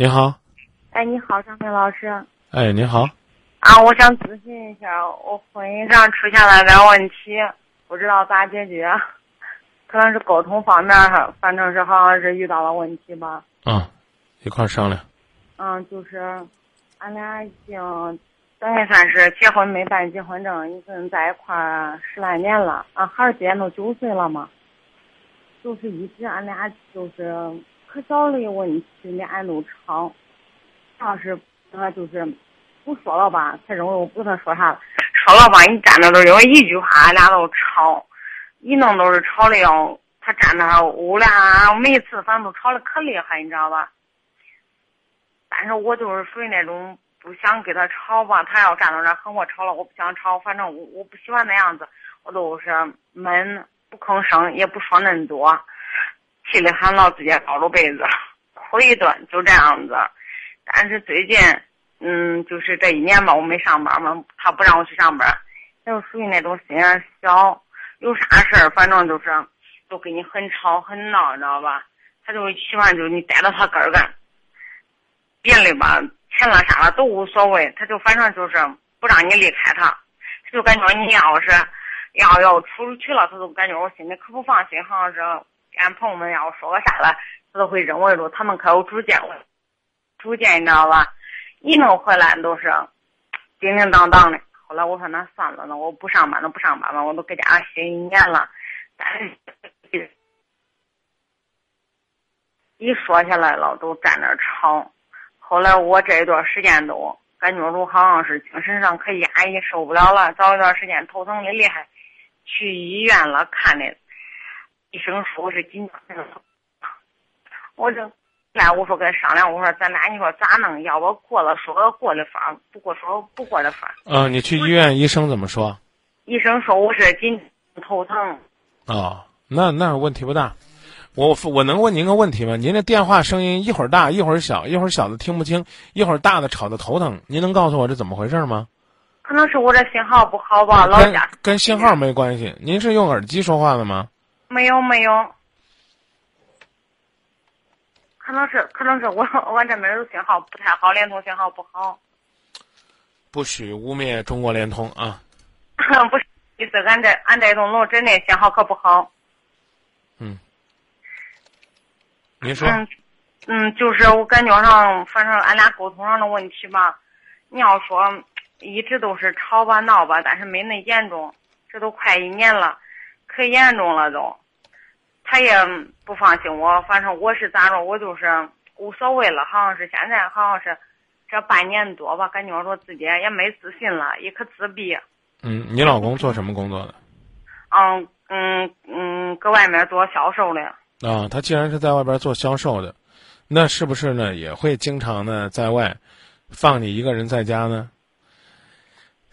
你好，哎，你好，张明老师。哎，你好，啊，我想咨询一下，我婚姻上出现了点问题，不知道咋解决。可能是沟通方面哈，反正是好像是遇到了问题吧。啊，一块儿商量。嗯，就是俺俩已经等于算是结婚没办结婚证，已经在一块儿十来年了。俺孩儿今年都九岁了嘛，就是一直俺俩就是可小的问题，俩人都吵。要是他就是不说了吧，他认为我不跟他说啥了；说了吧，你站那都因为一句话，俺俩都吵，一弄都是吵的要他站那屋俩，每次反正都吵的可厉害，你知道吧？但是我就是属于那种不想跟他吵吧，他要站到那和我吵了，我不想吵，反正我我不喜欢那样子，我都是闷不吭声，也不说恁多，气里喊老直接抱着被子哭一顿，就这样子。但是最近，嗯，就是这一年吧，我没上班嘛，他不让我去上班，他就属于那种心眼小，有啥事儿反正就是都跟你很吵很闹，你知道吧？他就喜欢就你逮到他根儿干。别的吧，钱了啥了都无所谓，他就反正就是不让你离开他，他就感觉你要是要要出去了，他都感觉我心里可不放心，好像是俺朋友们要说个啥了，他都会认为着他们可有主见了，主见你知道吧？一弄回来都是叮叮当当的。后来我说那算了，那我不上班，那不上班吧，我都搁家歇一年了。但是一说下来了，都站那吵。后来我这一段时间都感觉着好像是精神上可压抑，受不了了。早一段时间头疼的厉害，去医院了看的，医生说我是紧张症。我就来我说跟商量，我说咱俩你说咋弄？要不过了说个过的法，不过说不过的法。嗯，你去医院，医生怎么说？医生说我是紧头疼。哦，那那问题不大。我我能问您个问题吗？您这电话声音一会儿大一会儿小，一会儿小的听不清，一会儿大的吵得头疼。您能告诉我这怎么回事吗？可能是我这信号不好吧，老家跟信号没关系。您是用耳机说话的吗？没有没有，可能是可能是我我这边的信号不太好，联通信号不好。不许污蔑中国联通啊！不是意思，俺这俺这栋楼真的信号可不好。嗯。您说，嗯，嗯，就是我感觉上，反正俺俩沟通上的问题吧。你要说一直都是吵吧闹吧，但是没那严重。这都快一年了，可严重了都。他也不放心我，反正我是咋着，我就是无所谓了。好像是现在，好像是这半年多吧，感觉说自己也没自信了，也可自闭。嗯，你老公做什么工作的？嗯嗯嗯，搁外面做销售的。啊，他既然是在外边做销售的，那是不是呢也会经常呢在外放你一个人在家呢？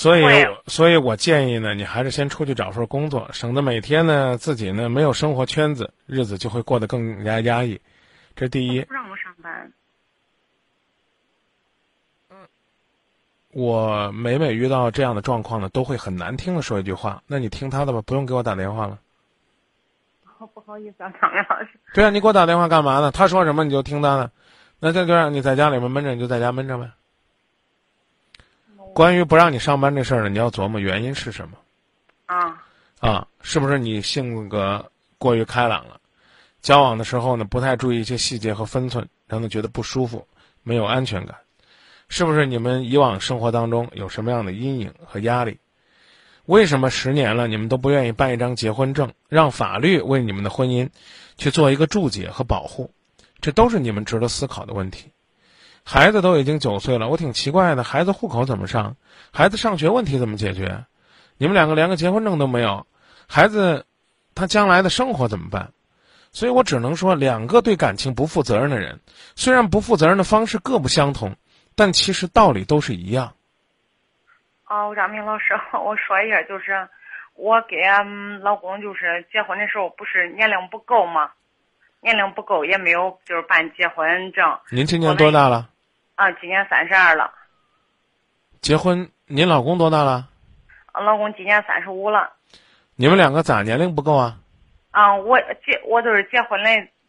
所以，所以我建议呢，你还是先出去找份工作，省得每天呢自己呢没有生活圈子，日子就会过得更加压抑。这第一。不让我上班。嗯，我每每遇到这样的状况呢，都会很难听的说一句话：“那你听他的吧，不用给我打电话了。”不好意思啊，张明老师。对啊，你给我打电话干嘛呢？他说什么你就听他的，那这就让你在家里面闷着，你就在家闷着呗。关于不让你上班这事儿呢，你要琢磨原因是什么。啊。啊，是不是你性格过于开朗了？交往的时候呢，不太注意一些细节和分寸，让他觉得不舒服，没有安全感？是不是你们以往生活当中有什么样的阴影和压力？为什么十年了你们都不愿意办一张结婚证，让法律为你们的婚姻去做一个注解和保护？这都是你们值得思考的问题。孩子都已经九岁了，我挺奇怪的，孩子户口怎么上？孩子上学问题怎么解决？你们两个连个结婚证都没有，孩子他将来的生活怎么办？所以我只能说，两个对感情不负责任的人，虽然不负责任的方式各不相同，但其实道理都是一样。哦，张明老师，我说一下，就是我跟老公就是结婚的时候，不是年龄不够吗？年龄不够，也没有就是办结婚证。您今年多大了？啊，今年三十二了。结婚，您老公多大了？老公今年三十五了。你们两个咋年龄不够啊？啊，我结我都是结婚的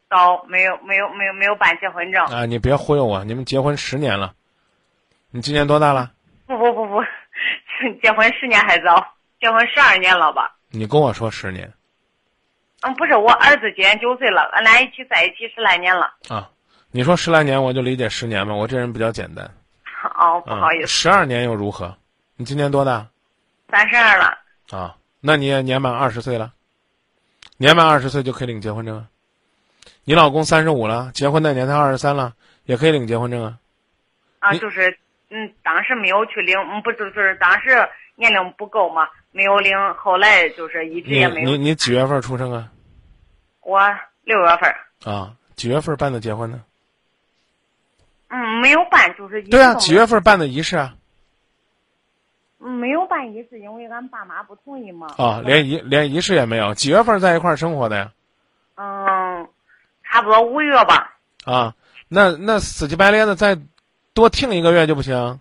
早，没有没有没有没有办结婚证。啊，你别忽悠我，你们结婚十年了，你今年多大了？不不不不，结婚十年还早，结婚十二年了吧？你跟我说十年嗯，不是，我儿子今年九岁了，俺俩一起在一起十来年了。啊？你说十来年，我就理解十年吧。我这人比较简单。哦，不好意思，十二年又如何？你今年多大？三十二了。啊，那你也年满二十岁了，年满二十岁就可以领结婚证啊。你老公三十五了，结婚那年才二十三了，也可以领结婚证啊。啊，就是嗯，当时没有去领，嗯，不就是当时年龄不够嘛，没有领，后来就是一直也没有。你你几月份出生啊？我六月份儿，啊，几月份办的结婚呢？嗯，没有办，就是一对啊，几月份办的仪式啊？嗯没有办仪式，因为俺爸妈不同意嘛。啊，连仪连仪式也没有。几月份在一块儿生活的呀？嗯，差不多五月吧。啊，那那死乞白赖的再多听一个月就不行？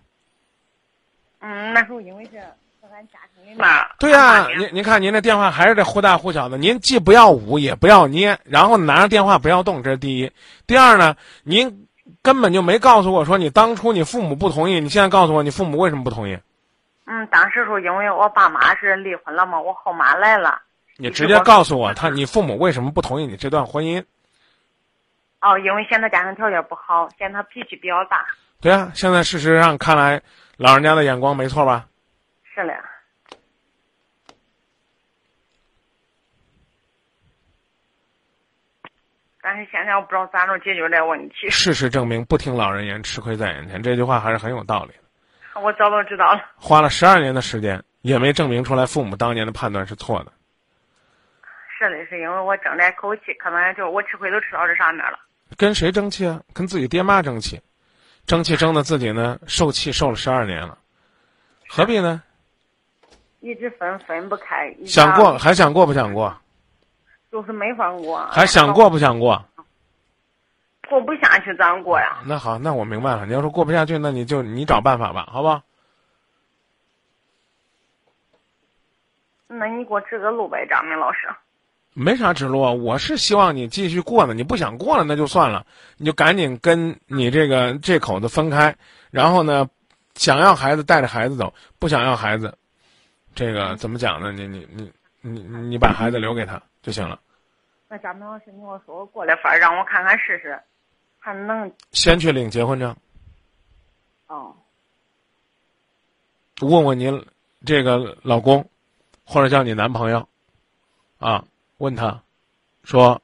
嗯，那时候因为是在俺家庭里面。对呀、俺爸您您看您这电话还是这忽大忽小的，您既不要捂也不要捏，然后拿着电话不要动，这是第一。第二呢，您根本就没告诉我说你当初你父母不同意，你现在告诉我你父母为什么不同意？嗯，当时时候因为我爸妈是离婚了嘛，我后妈来了。你直接告诉我他你父母为什么不同意你这段婚姻？哦，因为嫌他家庭条件不好，嫌他脾气比较大。对啊，现在事实上看来，老人家的眼光没错吧？是嘞。但是现在我不知道咋能解决这问题，事实证明，不听老人言，吃亏在眼前，这句话还是很有道理的。我早都知道了。花了十二年的时间，也没证明出来父母当年的判断是错的。是的，是因为我争这口气，可能就我吃亏都吃到这上面了。跟谁争气啊？跟自己爹妈争气，争气争的自己呢受气受了十二年了，何必呢？一直分分不开，想过还想过不想过？就是没法过，还想过不想过？过不下去，咋过呀？那好，那我明白了。你要说过不下去，那你就你找办法吧，好吧？那你给我指个路呗，张明老师。没啥指路啊，我是希望你继续过呢。你不想过了，那就算了，你就赶紧跟你这个这口子分开。然后呢，想要孩子带着孩子走，不想要孩子，这个怎么讲呢？你你你你你把孩子留给他就行了。那张明老师，你给我说我过来法儿，让我看看试试，还能先去领结婚证，哦。问问您这个老公，或者叫你男朋友，啊，问他，说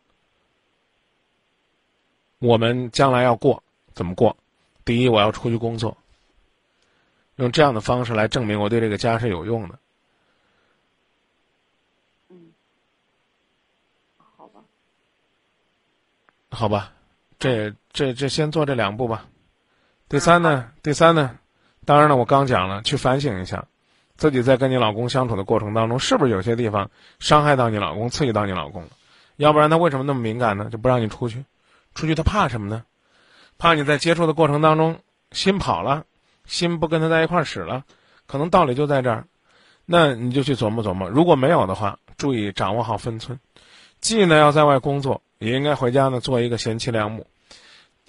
我们将来要过怎么过？第一，我要出去工作，用这样的方式来证明我对这个家是有用的。好吧。好吧，这这这先做这两步吧。第三呢，第三呢，当然了，我刚讲了，去反省一下，自己在跟你老公相处的过程当中，是不是有些地方伤害到你老公、刺激到你老公了？要不然他为什么那么敏感呢？就不让你出去，出去他怕什么呢？怕你在接触的过程当中心跑了，心不跟他在一块儿使了，可能道理就在这儿。那你就去琢磨琢磨，如果没有的话，注意掌握好分寸，既呢要在外工作，也应该回家呢做一个贤妻良母。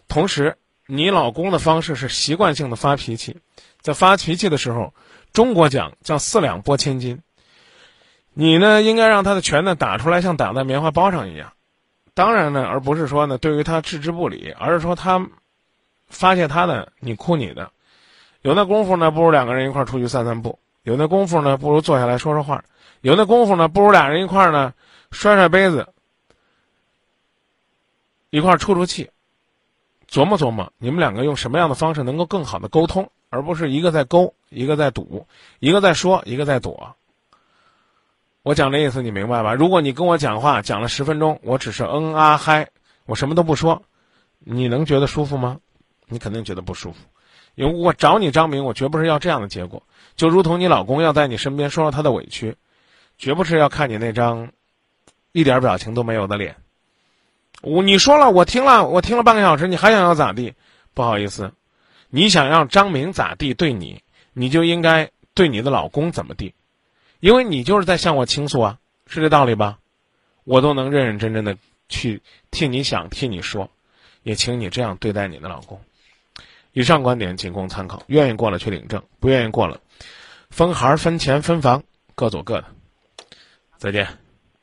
同时，你老公的方式是习惯性的发脾气，在发脾气的时候，中国讲叫四两拨千斤。你呢，应该让他的拳呢打出来，像打在棉花包上一样。当然呢，而不是说呢对于他置之不理，而是说他发泄他的，你哭你的。有那功夫呢，不如两个人一块儿出去散散步；有那功夫呢，不如坐下来说说话；有那功夫呢，不如俩人一块儿呢摔摔杯子，一块儿出出气。琢磨琢磨，你们两个用什么样的方式能够更好的沟通，而不是一个在勾，一个在堵，一个在说，一个在躲。我讲的意思你明白吧？如果你跟我讲话讲了十分钟，我只是嗯啊嗨，我什么都不说，你能觉得舒服吗？你肯定觉得不舒服。因为我找你张明，我绝不是要这样的结果。就如同你老公要在你身边说说他的委屈，绝不是要看你那张一点表情都没有的脸。我你说了，我听了，我听了半个小时，你还想要咋地？不好意思，你想让张明咋地对你，你就应该对你的老公怎么地，因为你就是在向我倾诉啊，是这道理吧？我都能认认真真的去替你想、替你说，也请你这样对待你的老公。以上观点仅供参考，愿意过了去领证，不愿意过了，分孩、分钱、分房，各走各的。再见。